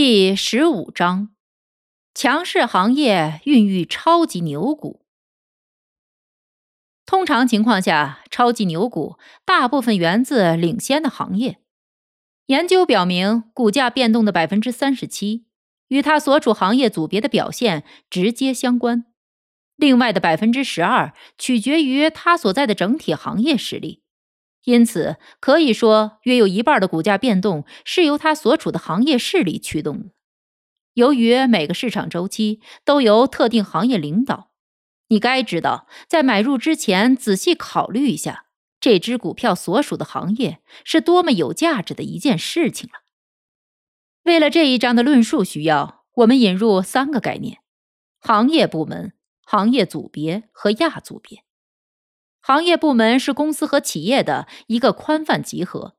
第十五章：强势行业孕育超级牛股。通常情况下，超级牛股大部分源自领先的行业。研究表明，股价变动的百分之三十七与它所处行业组别的表现直接相关，另外的百分之十二取决于它所在的整体行业实力。因此，可以说，约有一半的股价变动是由它所处的行业势力驱动的。由于每个市场周期都由特定行业领导，你该知道，在买入之前仔细考虑一下，这只股票所属的行业是多么有价值的一件事情了。为了这一章的论述需要，我们引入三个概念：行业部门、行业组别和亚组别。行业部门是公司和企业的一个宽泛集合。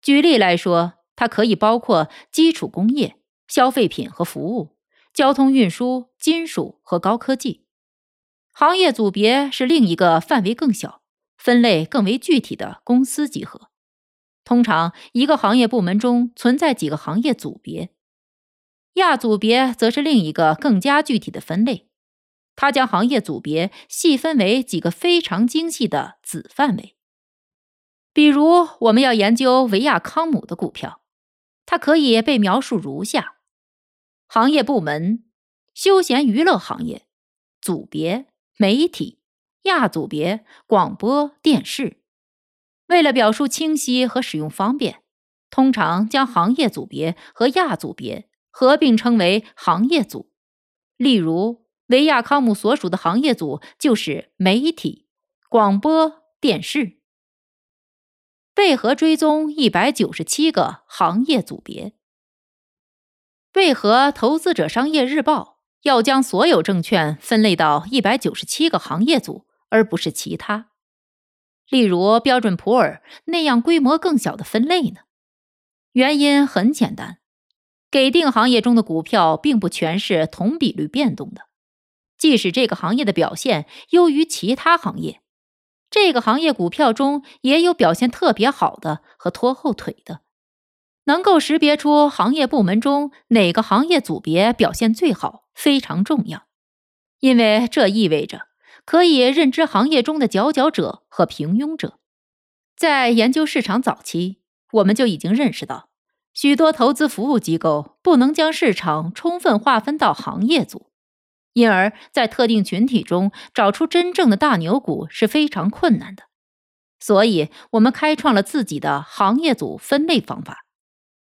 举例来说，它可以包括基础工业、消费品和服务、交通运输、金属和高科技。行业组别是另一个范围更小、分类更为具体的公司集合。通常，一个行业部门中存在几个行业组别。亚组别则是另一个更加具体的分类。他将行业组别细分为几个非常精细的子范围。比如，我们要研究维亚康姆的股票，它可以被描述如下：行业部门，休闲娱乐行业；组别，媒体；亚组别，广播电视。为了表述清晰和使用方便，通常将行业组别和亚组别合并称为行业组。例如。维亚康姆所属的行业组就是媒体、广播电视。为何追踪一百九十七个行业组别？为何投资者商业日报要将所有证券分类到一百九十七个行业组，而不是其他？例如标准普尔那样规模更小的分类呢？原因很简单，给定行业中的股票并不全是同比率变动的。即使这个行业的表现优于其他行业，这个行业股票中也有表现特别好的和拖后腿的。能够识别出行业部门中哪个行业组别表现最好非常重要，因为这意味着可以认知行业中的佼佼者和平庸者。在研究市场早期，我们就已经认识到，许多投资服务机构不能将市场充分划分到行业组。因而，在特定群体中找出真正的大牛股是非常困难的，所以我们开创了自己的行业组分类方法，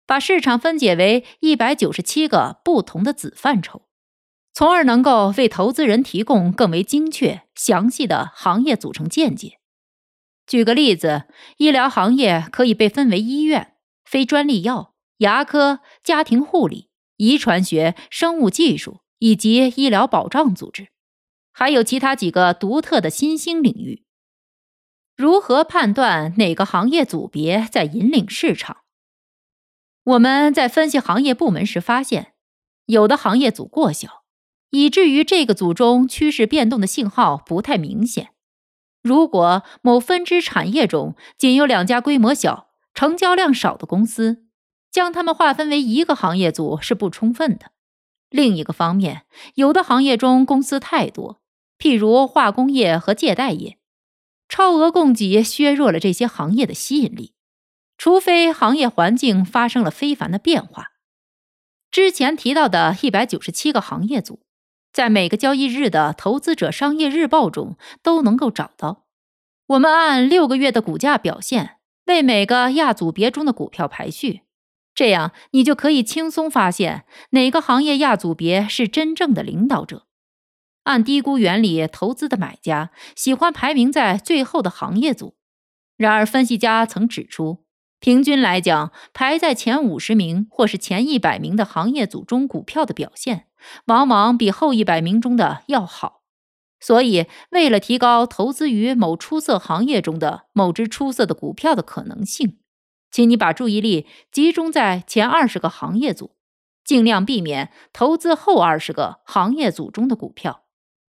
把市场分解为一百九十七个不同的子范畴，从而能够为投资人提供更为精确、详细的行业组成见解。举个例子，医疗行业可以被分为医院、非专利药、牙科、家庭护理、遗传学、生物技术。以及医疗保障组织，还有其他几个独特的新兴领域。如何判断哪个行业组别在引领市场？我们在分析行业部门时发现，有的行业组过小，以至于这个组中趋势变动的信号不太明显。如果某分支产业中仅有两家规模小、成交量少的公司，将它们划分为一个行业组是不充分的。另一个方面，有的行业中公司太多，譬如化工业和借贷业，超额供给削弱了这些行业的吸引力。除非行业环境发生了非凡的变化。之前提到的一百九十七个行业组，在每个交易日的投资者商业日报中都能够找到。我们按六个月的股价表现为每个亚组别中的股票排序。这样，你就可以轻松发现哪个行业亚组别是真正的领导者。按低估原理投资的买家喜欢排名在最后的行业组。然而，分析家曾指出，平均来讲，排在前五十名或是前一百名的行业组中股票的表现，往往比后一百名中的要好。所以，为了提高投资于某出色行业中的某只出色的股票的可能性，请你把注意力集中在前二十个行业组，尽量避免投资后二十个行业组中的股票。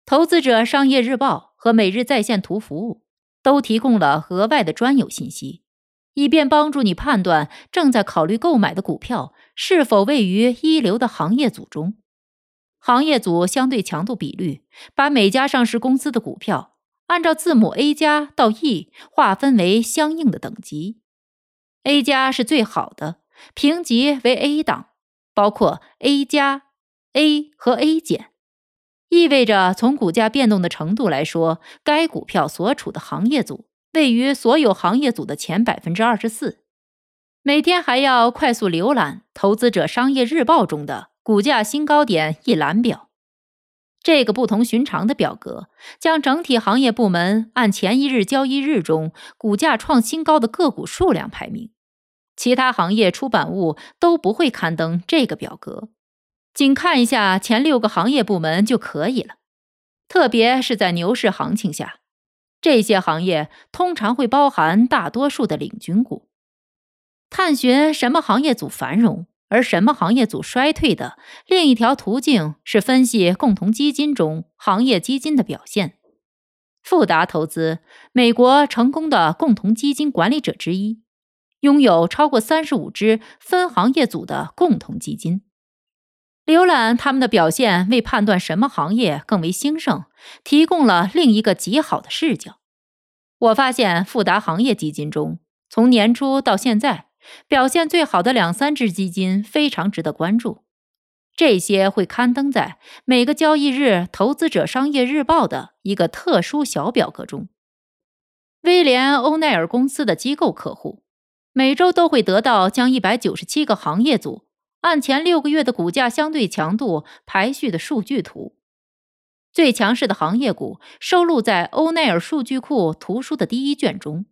投资者商业日报和每日在线图服务都提供了额外的专有信息。以便帮助你判断正在考虑购买的股票是否位于一流的行业组中。行业组相对强度比率把每家上市公司的股票按照字母 A 加到 E 划分为相应的等级。A 加是最好的，评级为 A 档，包括 A 加、A 和 A 减，意味着从股价变动的程度来说，该股票所处的行业组。位于所有行业组的前百分之二十四，每天还要快速浏览《投资者商业日报》中的股价新高点一览表。这个不同寻常的表格将整体行业部门按前一日交易日中股价创新高的个股数量排名。其他行业出版物都不会刊登这个表格，仅看一下前六个行业部门就可以了。特别是在牛市行情下。这些行业通常会包含大多数的领军股。探寻什么行业组繁荣，而什么行业组衰退的另一条途径是分析共同基金中行业基金的表现。富达投资，美国成功的共同基金管理者之一，拥有超过三十五只分行业组的共同基金。浏览他们的表现，为判断什么行业更为兴盛，提供了另一个极好的视角。我发现富达行业基金中，从年初到现在表现最好的两三只基金非常值得关注。这些会刊登在每个交易日《投资者商业日报》的一个特殊小表格中。威廉·欧奈尔公司的机构客户每周都会得到将一百九十七个行业组。按前六个月的股价相对强度排序的数据图，最强势的行业股收录在欧奈尔数据库图书的第一卷中，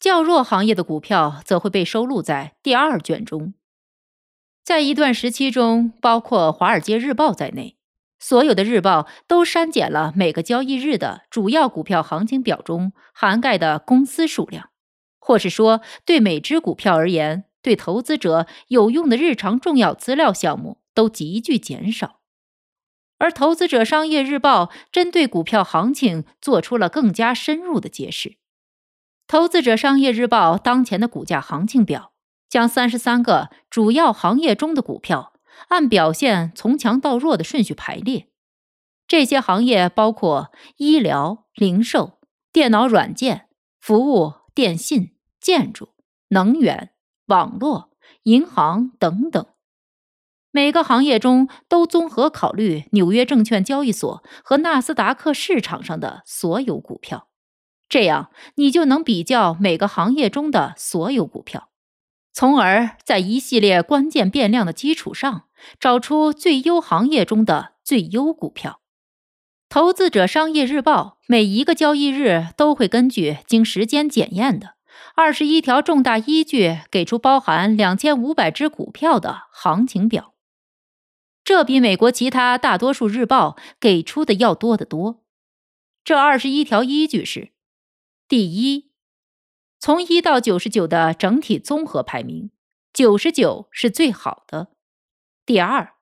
较弱行业的股票则会被收录在第二卷中。在一段时期中，包括《华尔街日报》在内，所有的日报都删减了每个交易日的主要股票行情表中涵盖的公司数量，或是说，对每只股票而言。对投资者有用的日常重要资料项目都急剧减少，而《投资者商业日报》针对股票行情做出了更加深入的揭示。《投资者商业日报》当前的股价行情表将三十三个主要行业中的股票按表现从强到弱的顺序排列，这些行业包括医疗、零售、电脑软件、服务、电信、建筑、能源。网络、银行等等，每个行业中都综合考虑纽约证券交易所和纳斯达克市场上的所有股票，这样你就能比较每个行业中的所有股票，从而在一系列关键变量的基础上找出最优行业中的最优股票。投资者商业日报每一个交易日都会根据经时间检验的。二十一条重大依据给出包含两千五百只股票的行情表，这比美国其他大多数日报给出的要多得多。这二十一条依据是：第一，从一到九十九的整体综合排名，九十九是最好的；第二，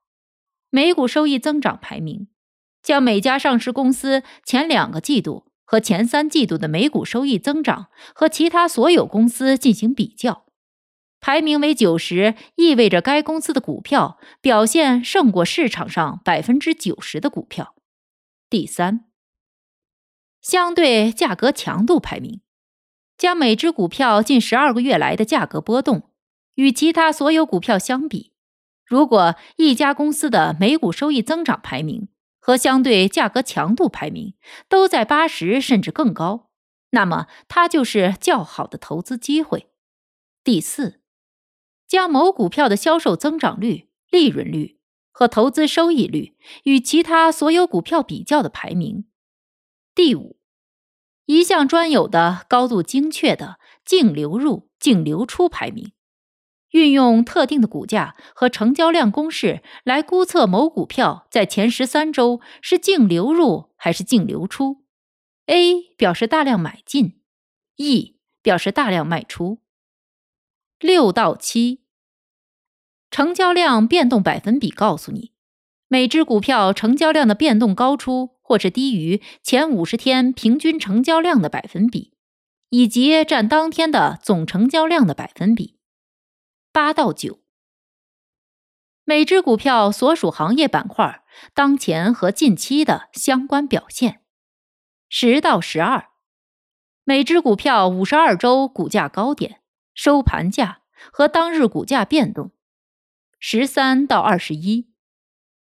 每股收益增长排名，将每家上市公司前两个季度。和前三季度的每股收益增长和其他所有公司进行比较，排名为九十，意味着该公司的股票表现胜过市场上百分之九十的股票。第三，相对价格强度排名，将每只股票近十二个月来的价格波动与其他所有股票相比，如果一家公司的每股收益增长排名。和相对价格强度排名都在八十甚至更高，那么它就是较好的投资机会。第四，将某股票的销售增长率、利润率和投资收益率与其他所有股票比较的排名。第五，一项专有的、高度精确的净流入、净流出排名，运用特定的股价和成交量公式来估测某股票在前十三周是净流入还是净流出。A 表示大量买进，E 表示大量卖出。六到七，成交量变动百分比告诉你，每只股票成交量的变动高出或是低于前五十天平均成交量的百分比。以及占当天的总成交量的百分比。八到九，每只股票所属行业板块当前和近期的相关表现。十到十二，每只股票五十二周股价高点、收盘价和当日股价变动。十三到二十一，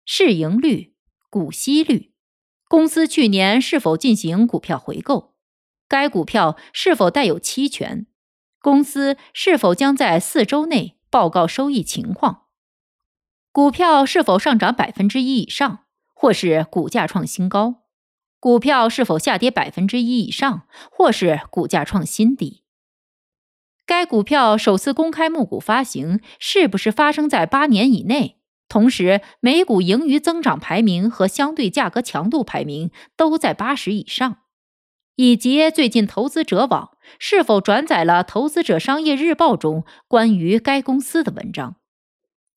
市盈率、股息率，公司去年是否进行股票回购？该股票是否带有期权？公司是否将在四周内报告收益情况？股票是否上涨百分之一以上，或是股价创新高？股票是否下跌百分之一以上，或是股价创新低？该股票首次公开募股发行是不是发生在八年以内？同时，每股盈余增长排名和相对价格强度排名都在八十以上？以及最近投资者网是否转载了《投资者商业日报》中关于该公司的文章？《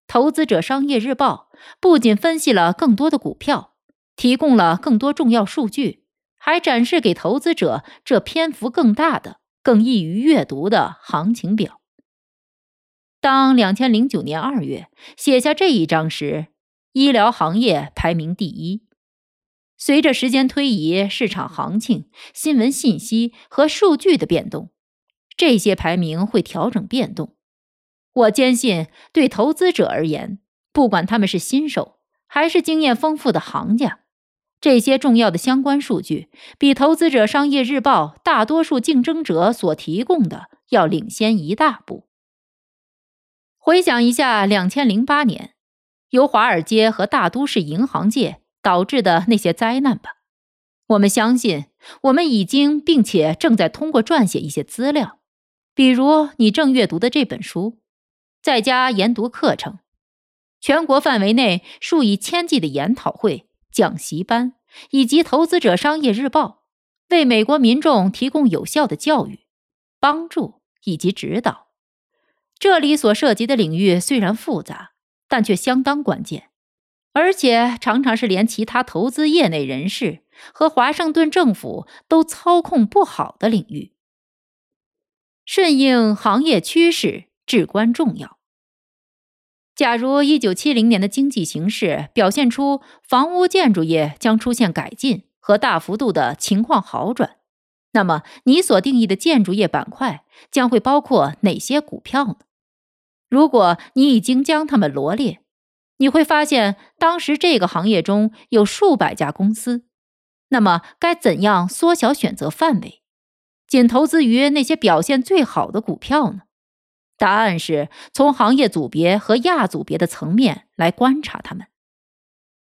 投资者商业日报》不仅分析了更多的股票，提供了更多重要数据，还展示给投资者这篇幅更大的、更易于阅读的行情表。当两千零九年二月写下这一章时，医疗行业排名第一。随着时间推移，市场行情、新闻信息和数据的变动，这些排名会调整变动。我坚信，对投资者而言，不管他们是新手还是经验丰富的行家，这些重要的相关数据比《投资者商业日报》大多数竞争者所提供的要领先一大步。回想一下，两千零八年，由华尔街和大都市银行界。导致的那些灾难吧，我们相信，我们已经并且正在通过撰写一些资料，比如你正阅读的这本书，在家研读课程，全国范围内数以千计的研讨会、讲习班，以及《投资者商业日报》，为美国民众提供有效的教育、帮助以及指导。这里所涉及的领域虽然复杂，但却相当关键。而且常常是连其他投资业内人士和华盛顿政府都操控不好的领域。顺应行业趋势至关重要。假如一九七零年的经济形势表现出房屋建筑业将出现改进和大幅度的情况好转，那么你所定义的建筑业板块将会包括哪些股票呢？如果你已经将它们罗列。你会发现，当时这个行业中有数百家公司。那么，该怎样缩小选择范围，仅投资于那些表现最好的股票呢？答案是从行业组别和亚组别的层面来观察它们。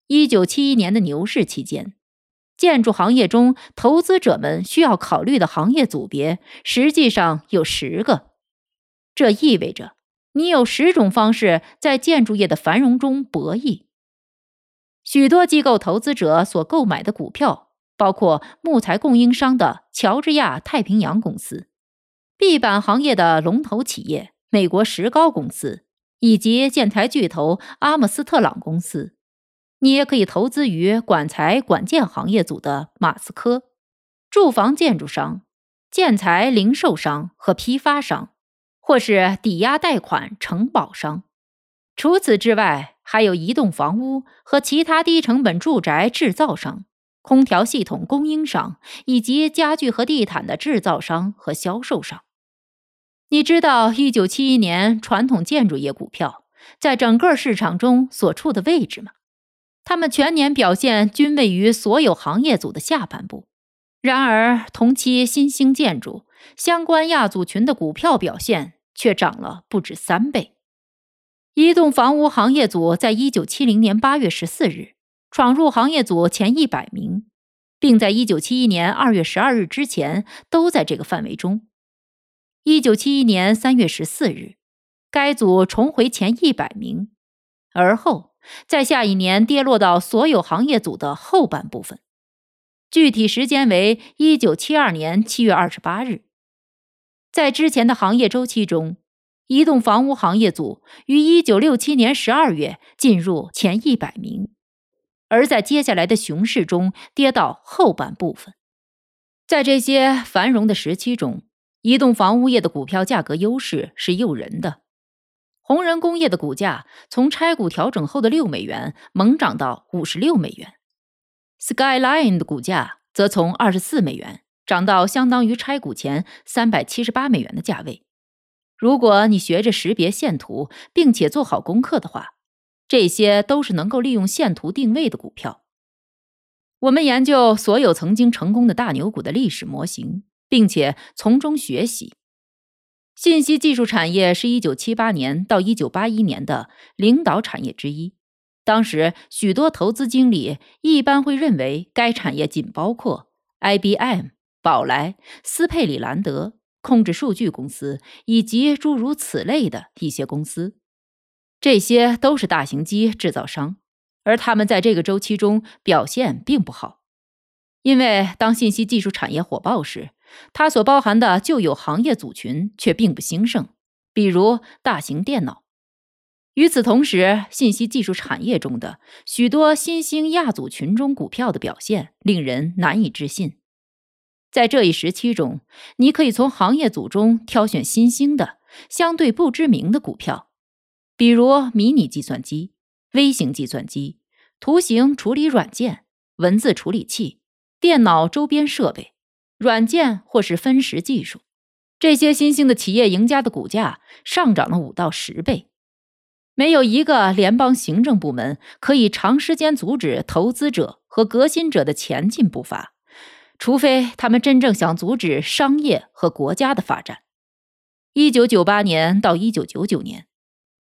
一九七一年的牛市期间，建筑行业中投资者们需要考虑的行业组别实际上有十个，这意味着。你有十种方式在建筑业的繁荣中博弈。许多机构投资者所购买的股票，包括木材供应商的乔治亚太平洋公司、壁板行业的龙头企业美国石膏公司，以及建材巨头阿姆斯特朗公司。你也可以投资于管材管建行业组的马斯科、住房建筑商、建材零售商和批发商。或是抵押贷款承保商。除此之外，还有移动房屋和其他低成本住宅制造商、空调系统供应商以及家具和地毯的制造商和销售商。你知道一九七一年传统建筑业股票在整个市场中所处的位置吗？它们全年表现均位于所有行业组的下半部。然而，同期新兴建筑相关亚组群的股票表现。却涨了不止三倍。移动房屋行业组在一九七零年八月十四日闯入行业组前一百名，并在一九七一年二月十二日之前都在这个范围中。一九七一年三月十四日，该组重回前一百名，而后在下一年跌落到所有行业组的后半部分。具体时间为一九七二年七月二十八日。在之前的行业周期中，移动房屋行业组于一九六七年十二月进入前一百名，而在接下来的熊市中跌到后半部分。在这些繁荣的时期中，移动房屋业的股票价格优势是诱人的。红人工业的股价从拆股调整后的六美元猛涨到五十六美元，Skyline 的股价则从二十四美元涨到相当于拆股前三百七十八美元的价位。如果你学着识别线图，并且做好功课的话，这些都是能够利用线图定位的股票。我们研究所有曾经成功的大牛股的历史模型，并且从中学习。信息技术产业是一九七八年到一九八一年的领导产业之一。当时，许多投资经理一般会认为该产业仅包括 IBM、宝来、斯佩里兰德、控制数据公司以及诸如此类的一些公司。这些都是大型机制造商。而他们在这个周期中表现并不好，因为当信息技术产业火爆时，它所包含的旧有行业组群却并不兴盛，比如大型电脑。与此同时，信息技术产业中的许多新兴亚组群中股票的表现令人难以置信。在这一时期中，你可以从行业组中挑选新兴的、相对不知名的股票，比如迷你计算机。微型计算机、图形处理软件、文字处理器、电脑周边设备、软件或是分时技术，这些新兴的企业赢家的股价上涨了五到十倍。没有一个联邦行政部门可以长时间阻止投资者和革新者的前进步伐，除非他们真正想阻止商业和国家的发展。一九九八年到一九九九年，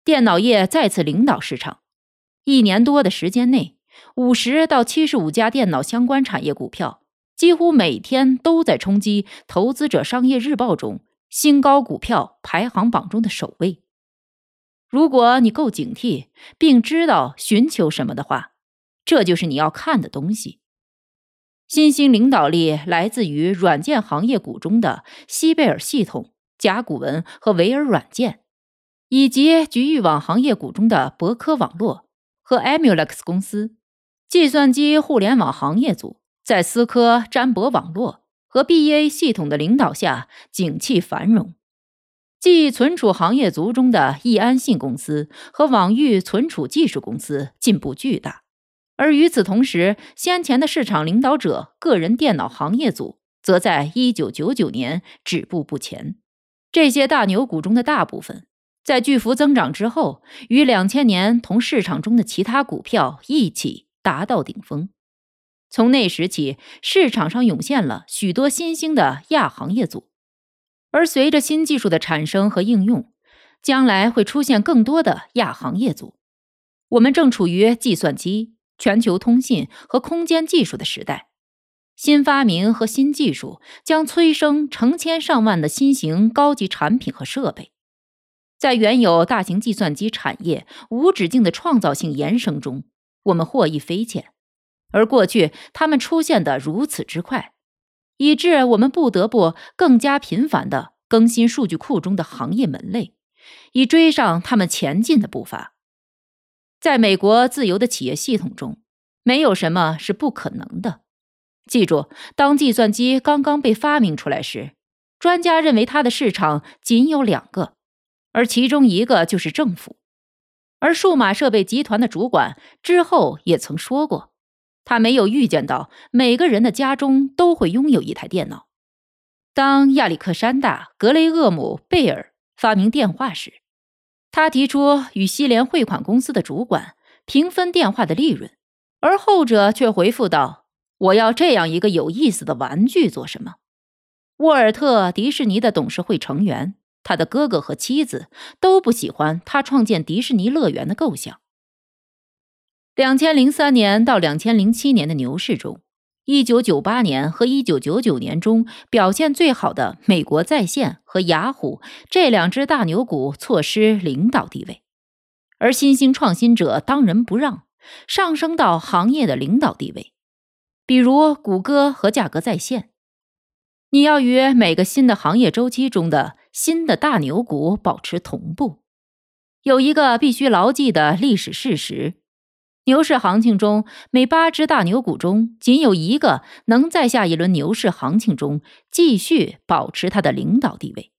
电脑业再次领导市场。一年多的时间内，五十到七十五家电脑相关产业股票几乎每天都在冲击《投资者商业日报》中新高股票排行榜中的首位。如果你够警惕，并知道寻求什么的话，这就是你要看的东西。新兴领导力来自于软件行业股中的西贝尔系统、甲骨文和维尔软件，以及局域网行业股中的博科网络。和 Emulex 公司，计算机互联网行业组在思科、詹博网络和 BEA 系统的领导下，景气繁荣。记忆存储行业族中的易安信公司和网域存储技术公司进步巨大，而与此同时，先前的市场领导者个人电脑行业组则在1999年止步不前。这些大牛股中的大部分。在巨幅增长之后，于两千年同市场中的其他股票一起达到顶峰。从那时起，市场上涌现了许多新兴的亚行业组，而随着新技术的产生和应用，将来会出现更多的亚行业组。我们正处于计算机、全球通信和空间技术的时代，新发明和新技术将催生成千上万的新型高级产品和设备。在原有大型计算机产业无止境的创造性延伸中，我们获益匪浅。而过去它们出现的如此之快，以致我们不得不更加频繁地更新数据库中的行业门类，以追上他们前进的步伐。在美国自由的企业系统中，没有什么是不可能的。记住，当计算机刚刚被发明出来时，专家认为它的市场仅有两个。而其中一个就是政府，而数码设备集团的主管之后也曾说过，他没有预见到每个人的家中都会拥有一台电脑。当亚历克山大·格雷厄姆·贝尔发明电话时，他提出与西联汇款公司的主管平分电话的利润，而后者却回复道：“我要这样一个有意思的玩具做什么？”沃尔特迪士尼的董事会成员。他的哥哥和妻子都不喜欢他创建迪士尼乐园的构想。两千零三年到两千零七年的牛市中，1998年和1999年中表现最好的美国在线和雅虎这两只大牛股错失领导地位，而新兴创新者当仁不让，上升到行业的领导地位，比如谷歌和价格在线。你要与每个新的行业周期中的新的大牛股保持同步。有一个必须牢记的历史事实：牛市行情中，每八只大牛股中，仅有一个能在下一轮牛市行情中继续保持它的领导地位。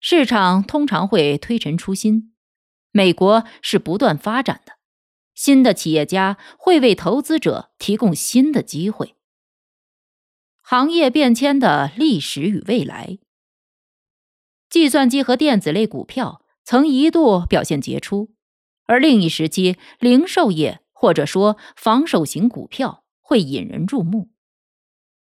市场通常会推陈出新，美国是不断发展的，新的企业家会为投资者提供新的机会。行业变迁的历史与未来，计算机和电子类股票。曾一度表现杰出，而另一时期，零售业或者说防守型股票会引人注目。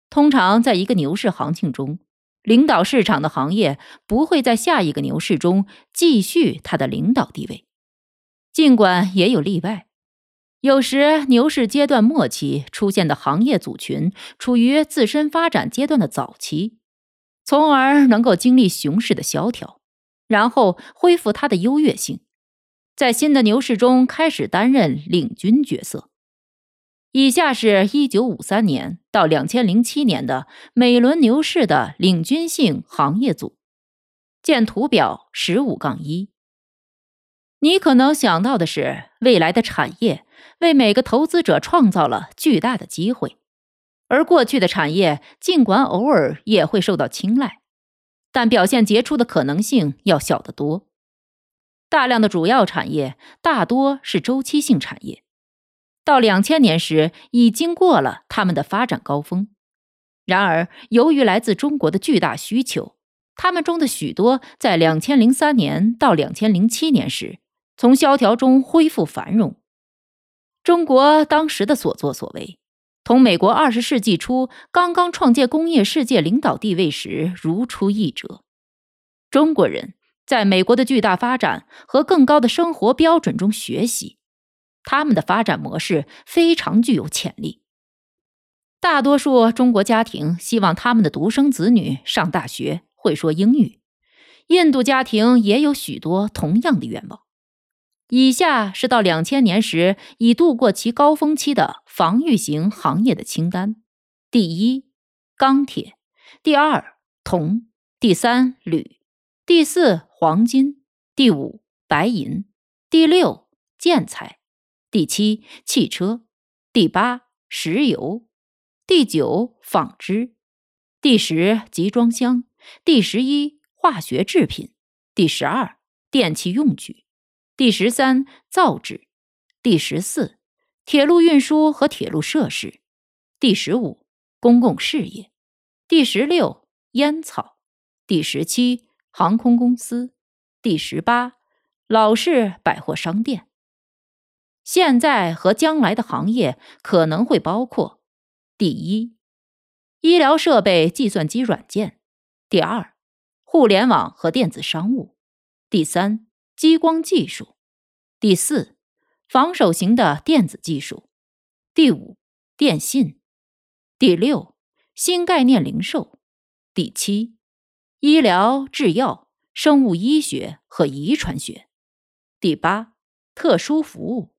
通常，在一个牛市行情中，领导市场的行业不会在下一个牛市中继续它的领导地位。尽管也有例外，有时牛市阶段末期出现的行业组群处于自身发展阶段的早期，从而能够经历熊市的萧条。然后恢复它的优越性，在新的牛市中开始担任领军角色。以下是一九五三年到两千零七年的每轮牛市的领军性行业组，见图表十五杠一。你可能想到的是，未来的产业为每个投资者创造了巨大的机会，而过去的产业尽管偶尔也会受到青睐。但表现杰出的可能性要小得多。大量的主要产业大多是周期性产业，到两千年时已经过了他们的发展高峰。然而，由于来自中国的巨大需求，他们中的许多在两千零三年到两千零七年时从萧条中恢复繁荣。中国当时的所作所为。同美国二十世纪初刚刚创建工业世界领导地位时如出一辙。中国人在美国的巨大发展和更高的生活标准中学习，他们的发展模式非常具有潜力。大多数中国家庭希望他们的独生子女上大学，会说英语。印度家庭也有许多同样的愿望。以下是到两千年时已度过其高峰期的防御型行业的清单：第一，钢铁；第二，铜；第三，铝；第四，黄金；第五，白银；第六，建材；第七，汽车；第八，石油；第九，纺织；第十，集装箱；第十一，化学制品；第十二，电气用具。第十三，造纸；第十四，铁路运输和铁路设施；第十五，公共事业；第十六，烟草；第十七，航空公司；第十八，老式百货商店。现在和将来的行业可能会包括：第一，医疗设备、计算机软件；第二，互联网和电子商务；第三。激光技术，第四，防守型的电子技术，第五，电信，第六，新概念零售，第七，医疗、制药、生物医学和遗传学，第八，特殊服务，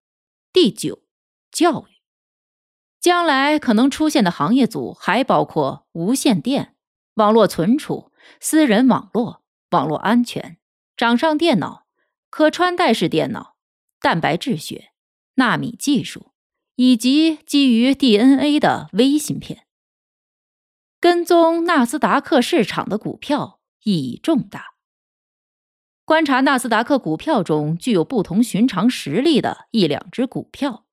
第九，教育。将来可能出现的行业组还包括无线电、网络存储、私人网络、网络安全、掌上电脑。可穿戴式电脑、蛋白质学、纳米技术以及基于 DNA 的微芯片。跟踪纳斯达克市场的股票意义重大。观察纳斯达克股票中具有不同寻常实力的一两只股票，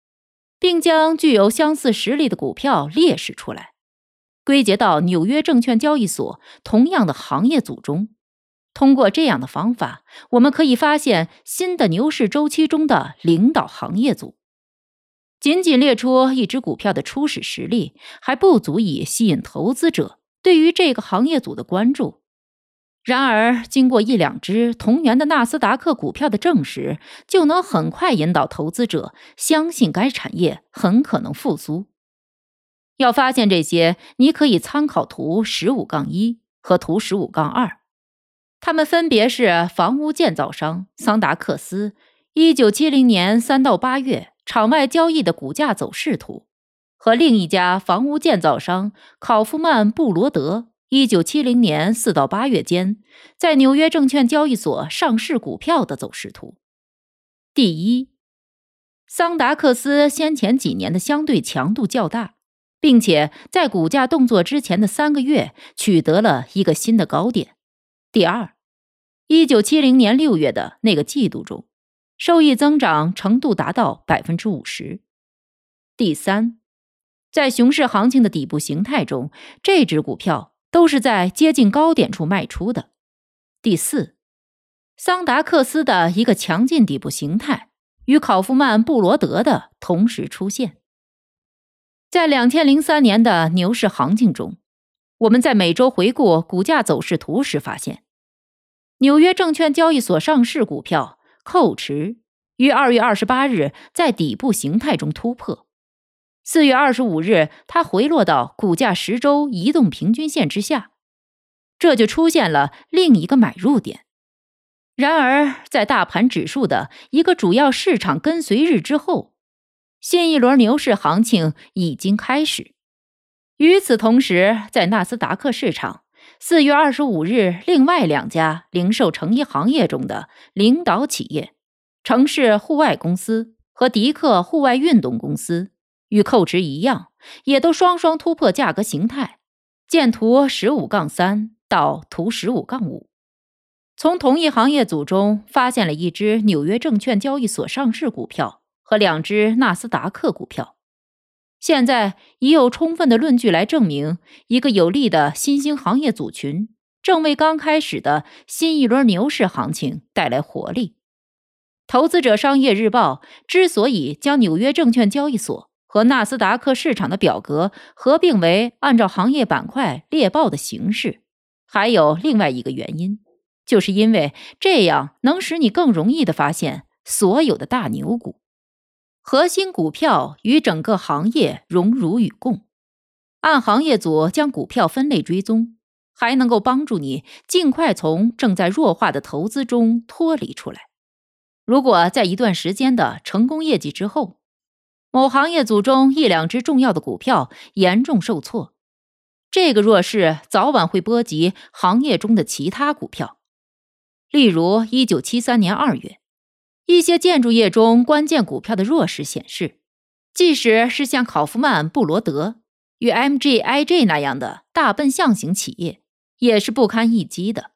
并将具有相似实力的股票列示出来，归结到纽约证券交易所同样的行业组中。通过这样的方法，我们可以发现新的牛市周期中的领导行业组。仅仅列出一只股票的初始实力还不足以吸引投资者对于这个行业组的关注。然而，经过一两只同源的纳斯达克股票的证实，就能很快引导投资者相信该产业很可能复苏。要发现这些，你可以参考图十五杠一和图十五杠二，它们分别是房屋建造商桑达克斯一九七零年三到八月场外交易的股价走势图，和另一家房屋建造商考夫曼布罗德一九七零年四到八月间在纽约证券交易所上市股票的走势图。第一，桑达克斯先前几年的相对强度较大。并且在股价动作之前的三个月取得了一个新的高点。第二，一九七零年六月的那个季度中，收益增长程度达到百分之五十。第三，在熊市行情的底部形态中，这只股票都是在接近高点处卖出的。第四，桑达克斯的一个强劲底部形态与考夫曼布罗德的同时出现。在两千零三年的牛市行情中，我们在每周回顾股价走势图时发现，纽约证券交易所上市股票扣持于二月二十八日在底部形态中突破，四月二十五日它回落到股价十周移动平均线之下，这就出现了另一个买入点。然而，在大盘指数的一个主要市场跟随日之后。新一轮牛市行情已经开始。与此同时，在纳斯达克市场，四月二十五日，另外两家零售成衣行业中的领导企业——城市户外公司和迪克户外运动公司，与寇驰一样，也都双双突破价格形态。见图十五杠三到图十五杠五，从同一行业组中发现了一只纽约证券交易所上市股票。和两只纳斯达克股票，现在已有充分的论据来证明，一个有利的新兴行业组群正为刚开始的新一轮牛市行情带来活力。投资者商业日报之所以将纽约证券交易所和纳斯达克市场的表格合并为按照行业板块列报的形式，还有另外一个原因，就是因为这样能使你更容易的发现所有的大牛股。核心股票与整个行业荣辱与共，按行业组将股票分类追踪，还能够帮助你尽快从正在弱化的投资中脱离出来。如果在一段时间的成功业绩之后，某行业组中一两只重要的股票严重受挫，这个弱势早晚会波及行业中的其他股票。例如，一九七三年二月。一些建筑业中关键股票的弱势显示，即使是像考夫曼布罗德与 MGIG 那样的大笨象型企业，也是不堪一击的。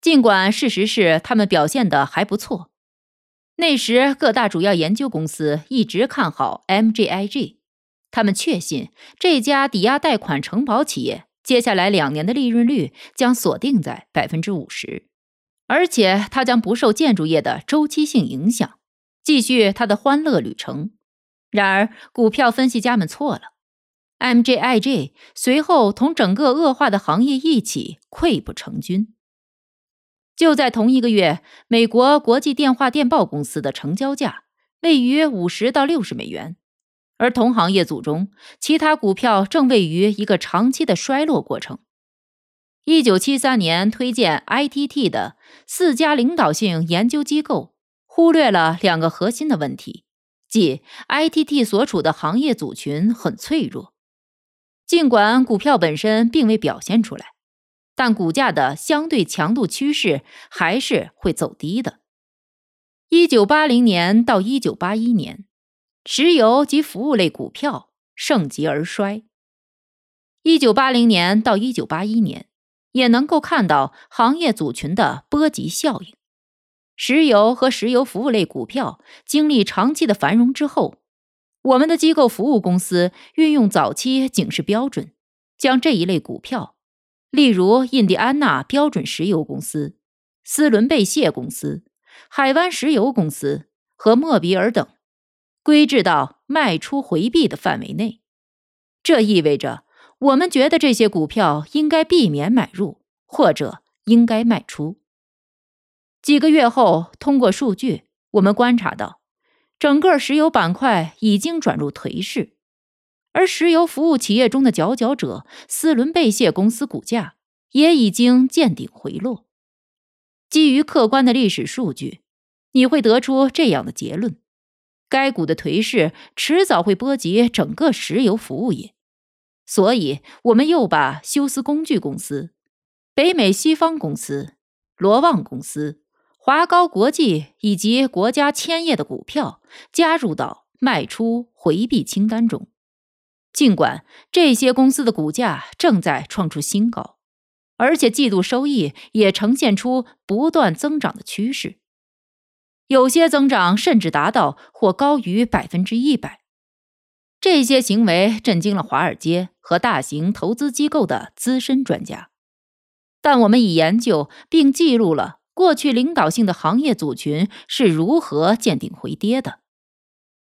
尽管事实是他们表现的还不错，那时各大主要研究公司一直看好 MGIG，他们确信这家抵押贷款承保企业接下来两年的利润率将锁定在百分之五十。而且它将不受建筑业的周期性影响，继续它的欢乐旅程。然而，股票分析家们错了，MJIG 随后同整个恶化的行业一起溃不成军。就在同一个月，美国国际电话电报公司的成交价位于五十到六十美元，而同行业组中其他股票正位于一个长期的衰落过程。一九七三年推荐 ITT 的四家领导性研究机构忽略了两个核心的问题，即 ITT 所处的行业组群很脆弱。尽管股票本身并未表现出来，但股价的相对强度趋势还是会走低的。一九八零年到一九八一年，石油及服务类股票盛极而衰。一九八零年到一九八一年。也能够看到行业组群的波及效应。石油和石油服务类股票经历长期的繁荣之后，我们的机构服务公司运用早期警示标准，将这一类股票，例如印第安纳标准石油公司、斯伦贝谢公司、海湾石油公司和莫比尔等，归置到卖出回避的范围内。这意味着。我们觉得这些股票应该避免买入，或者应该卖出。几个月后，通过数据，我们观察到，整个石油板块已经转入颓势，而石油服务企业中的佼佼者斯伦贝谢公司股价也已经见顶回落。基于客观的历史数据，你会得出这样的结论：该股的颓势迟早会波及整个石油服务业。所以，我们又把休斯工具公司、北美西方公司、罗旺公司、华高国际以及国家千叶的股票加入到卖出回避清单中。尽管这些公司的股价正在创出新高，而且季度收益也呈现出不断增长的趋势，有些增长甚至达到或高于百分之一百。这些行为震惊了华尔街和大型投资机构的资深专家，但我们已研究并记录了过去领导性的行业组群是如何见顶回跌的。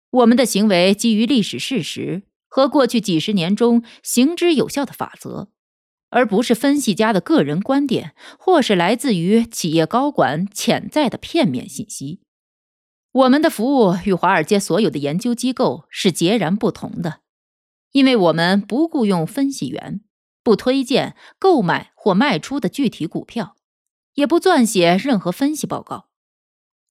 我们的行为基于历史事实和过去几十年中行之有效的法则，而不是分析家的个人观点或是来自于企业高管潜在的片面信息。我们的服务与华尔街所有的研究机构是截然不同的，因为我们不雇佣分析员，不推荐购买或卖出的具体股票，也不撰写任何分析报告。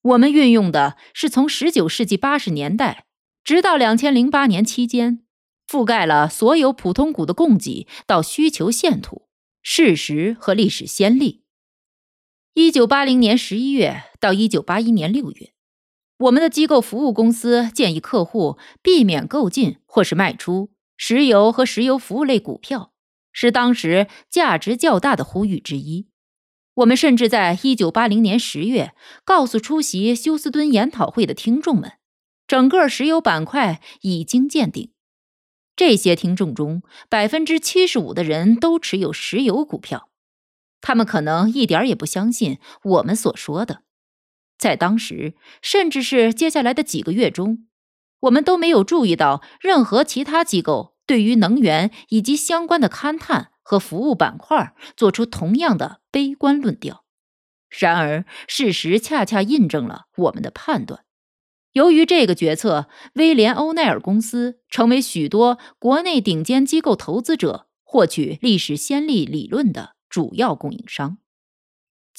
我们运用的是从19世纪80年代直到2008年期间，覆盖了所有普通股的供给到需求线图、事实和历史先例。1980年11月到1981年6月。我们的机构服务公司建议客户避免购进或是卖出石油和石油服务类股票，是当时价值较大的呼吁之一。我们甚至在一九八零年十月告诉出席休斯敦研讨会的听众们，整个石油板块已经见顶。这些听众中，百分之七十五的人都持有石油股票，他们可能一点也不相信我们所说的。在当时，甚至是接下来的几个月中，我们都没有注意到任何其他机构对于能源以及相关的勘探和服务板块做出同样的悲观论调。然而，事实恰恰印证了我们的判断。由于这个决策，威廉·欧奈尔公司成为许多国内顶尖机构投资者获取历史先例理论的主要供应商。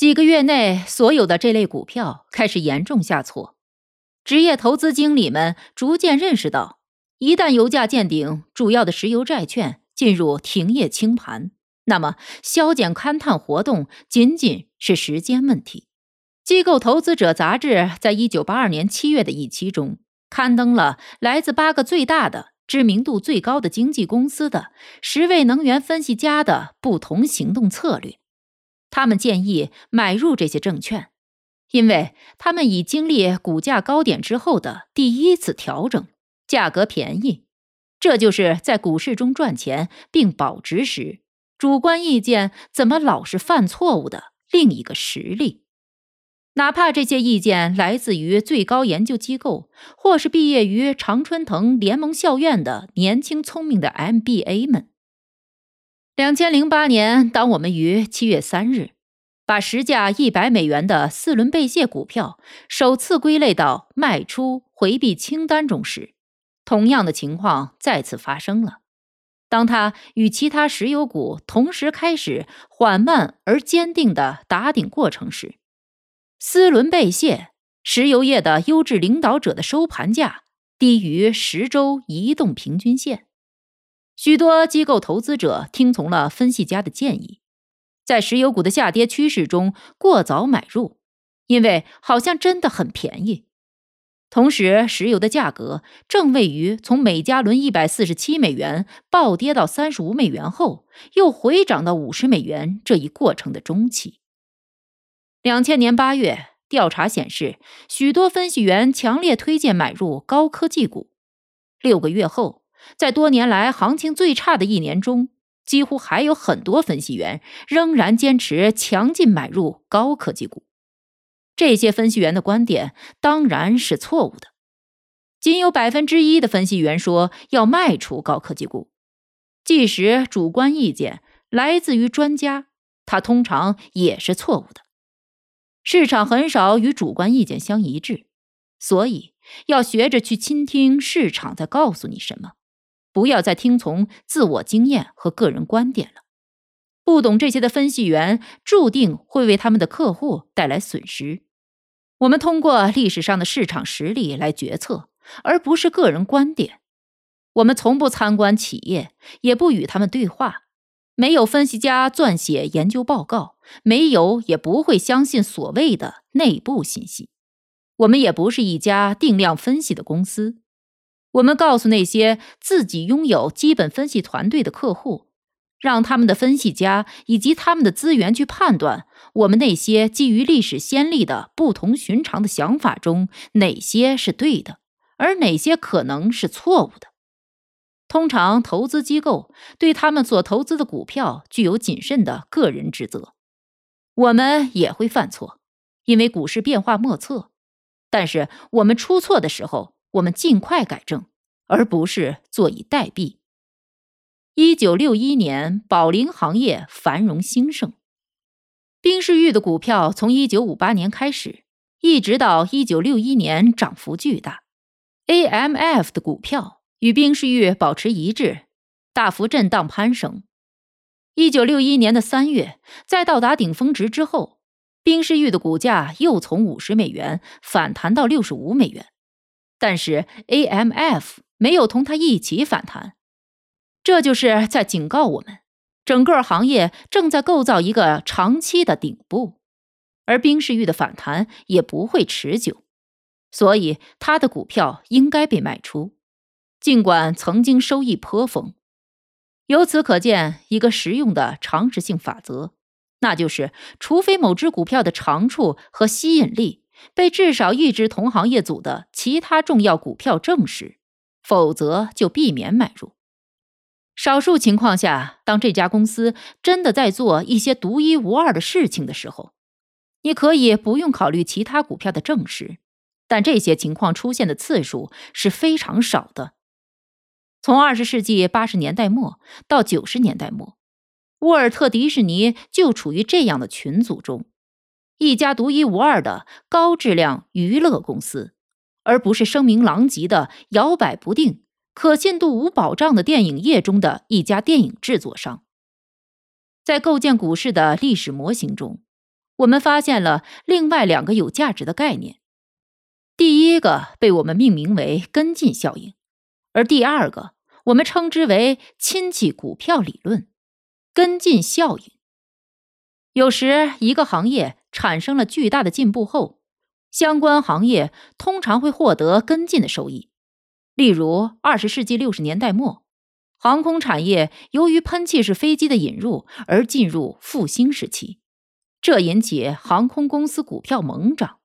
几个月内，所有的这类股票开始严重下挫。职业投资经理们逐渐认识到，一旦油价见顶，主要的石油债券进入停业清盘，那么削减勘探活动仅仅是时间问题。机构投资者杂志在一九八二年七月的一期中，刊登了来自八个最大的、知名度最高的经纪公司的十位能源分析家的不同行动策略。他们建议买入这些证券，因为他们已经历股价高点之后的第一次调整，价格便宜。这就是在股市中赚钱并保值时，主观意见怎么老是犯错误的另一个实例。哪怕这些意见来自于最高研究机构，或是毕业于常春藤联盟校院的年轻聪明的 MBA 们。两千零八年，当我们于七月三日把时价一百美元的四轮贝谢股票首次归类到卖出回避清单中时，同样的情况再次发生了。当它与其他石油股同时开始缓慢而坚定的打顶过程时，斯伦贝谢石油业的优质领导者的收盘价低于十周移动平均线。许多机构投资者听从了分析家的建议，在石油股的下跌趋势中过早买入，因为好像真的很便宜。同时，石油的价格正位于从每加仑一百四十七美元暴跌到三十五美元后，又回涨到五十美元这一过程的中期。两千年八月，调查显示，许多分析员强烈推荐买入高科技股。六个月后。在多年来行情最差的一年中，几乎还有很多分析员仍然坚持强劲买入高科技股。这些分析员的观点当然是错误的。仅有百分之一的分析员说要卖出高科技股，即使主观意见来自于专家，它通常也是错误的。市场很少与主观意见相一致，所以要学着去倾听市场在告诉你什么。不要再听从自我经验和个人观点了。不懂这些的分析员注定会为他们的客户带来损失。我们通过历史上的市场实力来决策，而不是个人观点。我们从不参观企业，也不与他们对话。没有分析家撰写研究报告，没有也不会相信所谓的内部信息。我们也不是一家定量分析的公司。我们告诉那些自己拥有基本分析团队的客户，让他们的分析家以及他们的资源去判断我们那些基于历史先例的不同寻常的想法中哪些是对的，而哪些可能是错误的。通常，投资机构对他们所投资的股票具有谨慎的个人职责。我们也会犯错，因为股市变化莫测。但是，我们出错的时候，我们尽快改正，而不是坐以待毙。一九六一年，保龄行业繁荣兴盛。冰士玉的股票从一九五八年开始，一直到一九六一年，涨幅巨大。AMF 的股票与冰士玉保持一致，大幅震荡攀升。一九六一年的三月，在到达顶峰值之后，冰士玉的股价又从五十美元反弹到六十五美元。但是 AMF 没有同它一起反弹，这就是在警告我们，整个行业正在构造一个长期的顶部，而冰士玉的反弹也不会持久，所以它的股票应该被卖出，尽管曾经收益颇丰。由此可见，一个实用的常识性法则，那就是，除非某只股票的长处和吸引力。被至少一只同行业组的其他重要股票证实，否则就避免买入。少数情况下，当这家公司真的在做一些独一无二的事情的时候，你可以不用考虑其他股票的证实。但这些情况出现的次数是非常少的。从二十世纪八十年代末到九十年代末，沃尔特迪士尼就处于这样的群组中。一家独一无二的高质量娱乐公司，而不是声名狼藉的摇摆不定、可信度无保障的电影业中的一家电影制作商。在构建股市的历史模型中，我们发现了另外两个有价值的概念。第一个被我们命名为跟进效应，而第二个我们称之为亲戚股票理论。跟进效应，有时一个行业。产生了巨大的进步后，相关行业通常会获得跟进的收益。例如，二十世纪六十年代末，航空产业由于喷气式飞机的引入而进入复兴时期，这引起航空公司股票猛涨。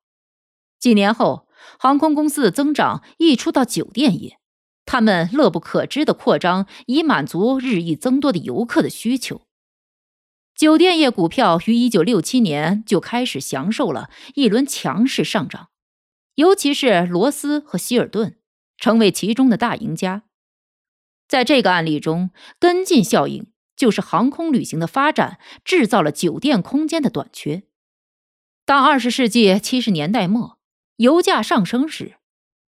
几年后，航空公司的增长溢出到酒店业，他们乐不可支的扩张，以满足日益增多的游客的需求。酒店业股票于一九六七年就开始享受了一轮强势上涨，尤其是罗斯和希尔顿成为其中的大赢家。在这个案例中，跟进效应就是航空旅行的发展制造了酒店空间的短缺。当二十世纪七十年代末油价上升时，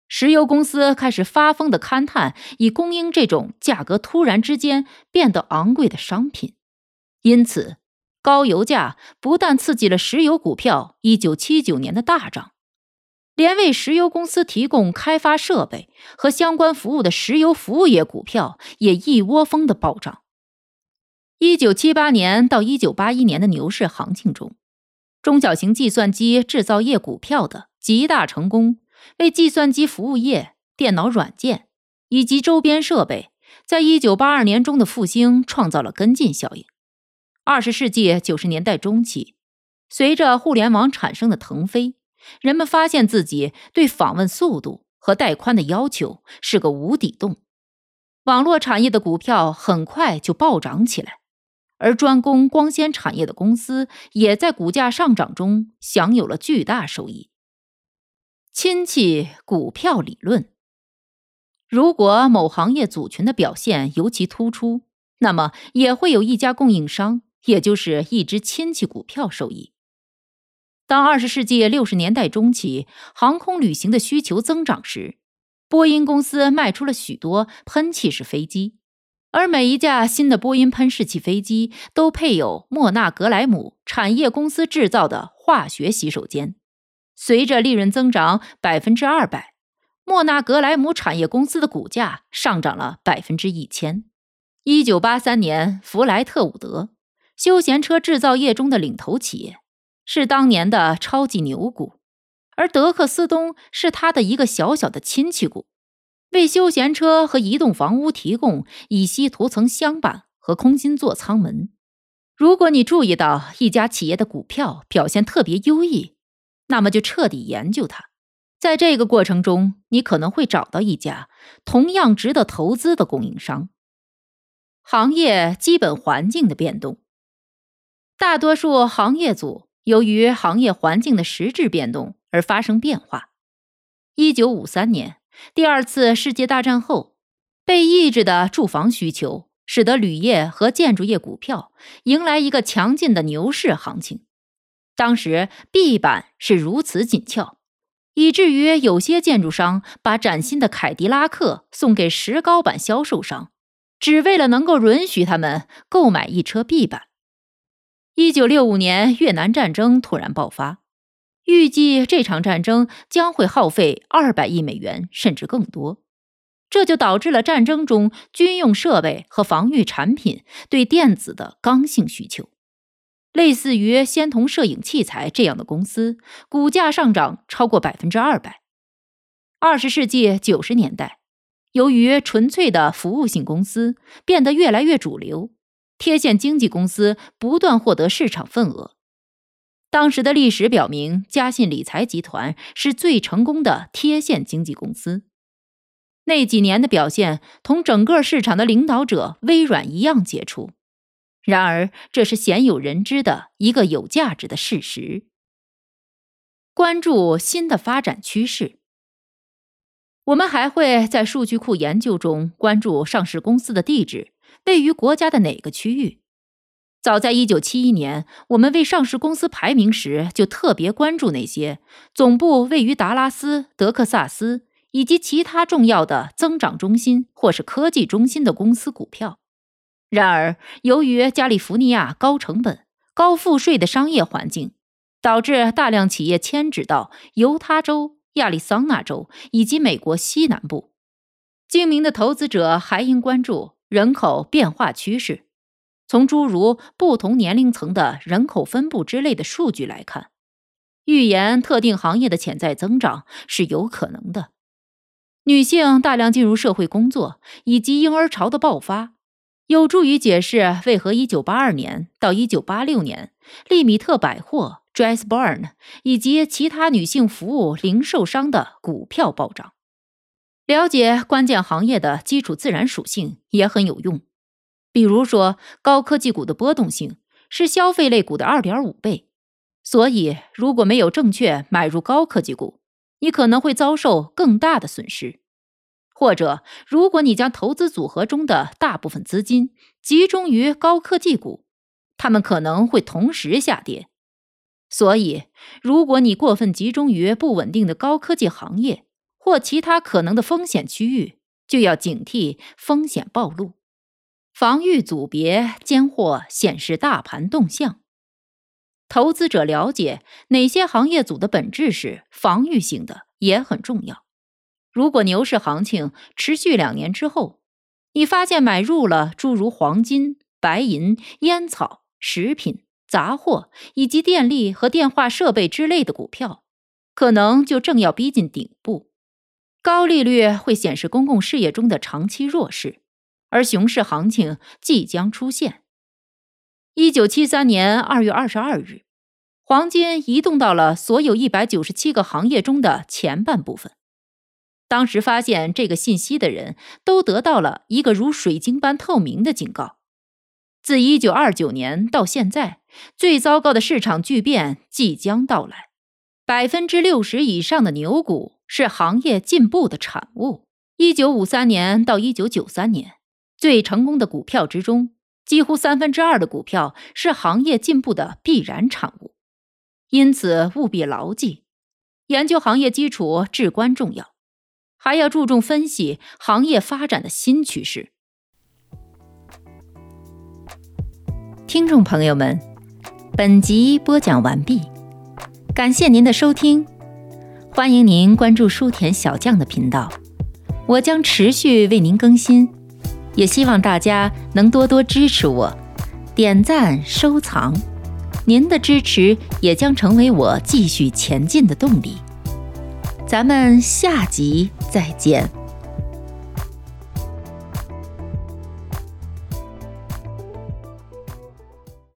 石油公司开始发疯的勘探以供应这种价格突然之间变得昂贵的商品。因此，高油价不但刺激了石油股票一九七九年的大涨，连为石油公司提供开发设备和相关服务的石油服务业股票也一窝蜂的暴涨。一九七八年到一九八一年的牛市行情中，中小型计算机制造业股票的极大成功，为计算机服务业、电脑软件以及周边设备在一九八二年中的复兴创造了跟进效应。二十世纪九十年代中期，随着互联网产生的腾飞，人们发现自己对访问速度和带宽的要求是个无底洞。网络产业的股票很快就暴涨起来，而专攻光纤产业的公司也在股价上涨中享有了巨大收益。亲戚股票理论：如果某行业组群的表现尤其突出，那么也会有一家供应商。也就是一只亲戚股票受益。当二十世纪六十年代中期航空旅行的需求增长时，波音公司卖出了许多喷气式飞机，而每一架新的波音喷气式飞机都配有莫纳格莱姆产业公司制造的化学洗手间。随着利润增长百分之二百，莫纳格莱姆产业公司的股价上涨了百分之一千。一九八三年，弗莱特伍德，休闲车制造业中的领头企业，是当年的超级牛股，而德克斯东是他的一个小小的亲戚股，为休闲车和移动房屋提供乙烯涂层箱板和空心座舱门。如果你注意到一家企业的股票表现特别优异，那么就彻底研究它，在这个过程中，你可能会找到一家同样值得投资的供应商。行业基本环境的变动，大多数行业组由于行业环境的实质变动而发生变化。一九五三年，第二次世界大战后，被抑制的住房需求使得铝业和建筑业股票迎来一个强劲的牛市行情。当时壁板是如此紧俏，以至于有些建筑商把崭新的凯迪拉克送给石膏板销售商。只为了能够允许他们购买一车壁板。一九六五年，越南战争突然爆发，预计这场战争将会耗费二百亿美元甚至更多，这就导致了战争中军用设备和防御产品对电子的刚性需求。类似于仙童摄影器材这样的公司，股价上涨超过百分之二百。二十世纪九十年代。由于纯粹的服务性公司变得越来越主流，贴现经纪公司不断获得市场份额。当时的历史表明，嘉信理财集团是最成功的贴现经纪公司。那几年的表现同整个市场的领导者微软一样杰出。然而，这是鲜有人知的一个有价值的事实。关注新的发展趋势。我们还会在数据库研究中关注上市公司的地址位于国家的哪个区域。早在1971年，我们为上市公司排名时就特别关注那些总部位于达拉斯、德克萨斯以及其他重要的增长中心或是科技中心的公司股票。然而，由于加利福尼亚高成本、高赋税的商业环境，导致大量企业迁址到犹他州。亚利桑那州以及美国西南部，精明的投资者还应关注人口变化趋势。从诸如不同年龄层的人口分布之类的数据来看，预言特定行业的潜在增长是有可能的。女性大量进入社会工作以及婴儿潮的爆发，有助于解释为何1982年到1986年利米特百货。Dressbarn 以及其他女性服务零售商的股票暴涨。了解关键行业的基础自然属性也很有用。比如说，高科技股的波动性是消费类股的二点五倍，所以如果没有正确买入高科技股，你可能会遭受更大的损失。或者，如果你将投资组合中的大部分资金集中于高科技股，它们可能会同时下跌。所以，如果你过分集中于不稳定的高科技行业或其他可能的风险区域，就要警惕风险暴露。防御组别间或显示大盘动向。投资者了解哪些行业组的本质是防御性的也很重要。如果牛市行情持续两年之后，你发现买入了诸如黄金、白银、烟草、食品。杂货以及电力和电话设备之类的股票，可能就正要逼近顶部。高利率会显示公共事业中的长期弱势，而熊市行情即将出现。一九七三年二月二十二日，黄金移动到了所有一百九十七个行业中的前半部分。当时发现这个信息的人都得到了一个如水晶般透明的警告。自一九二九年到现在，最糟糕的市场巨变即将到来。百分之六十以上的牛股是行业进步的产物。一九五三年到一九九三年，最成功的股票之中，几乎三分之二的股票是行业进步的必然产物。因此，务必牢记，研究行业基础至关重要。还要注重分析行业发展的新趋势。听众朋友们，本集播讲完毕，感谢您的收听，欢迎您关注书田小将的频道，我将持续为您更新，也希望大家能多多支持我，点赞收藏，您的支持也将成为我继续前进的动力。咱们下集再见。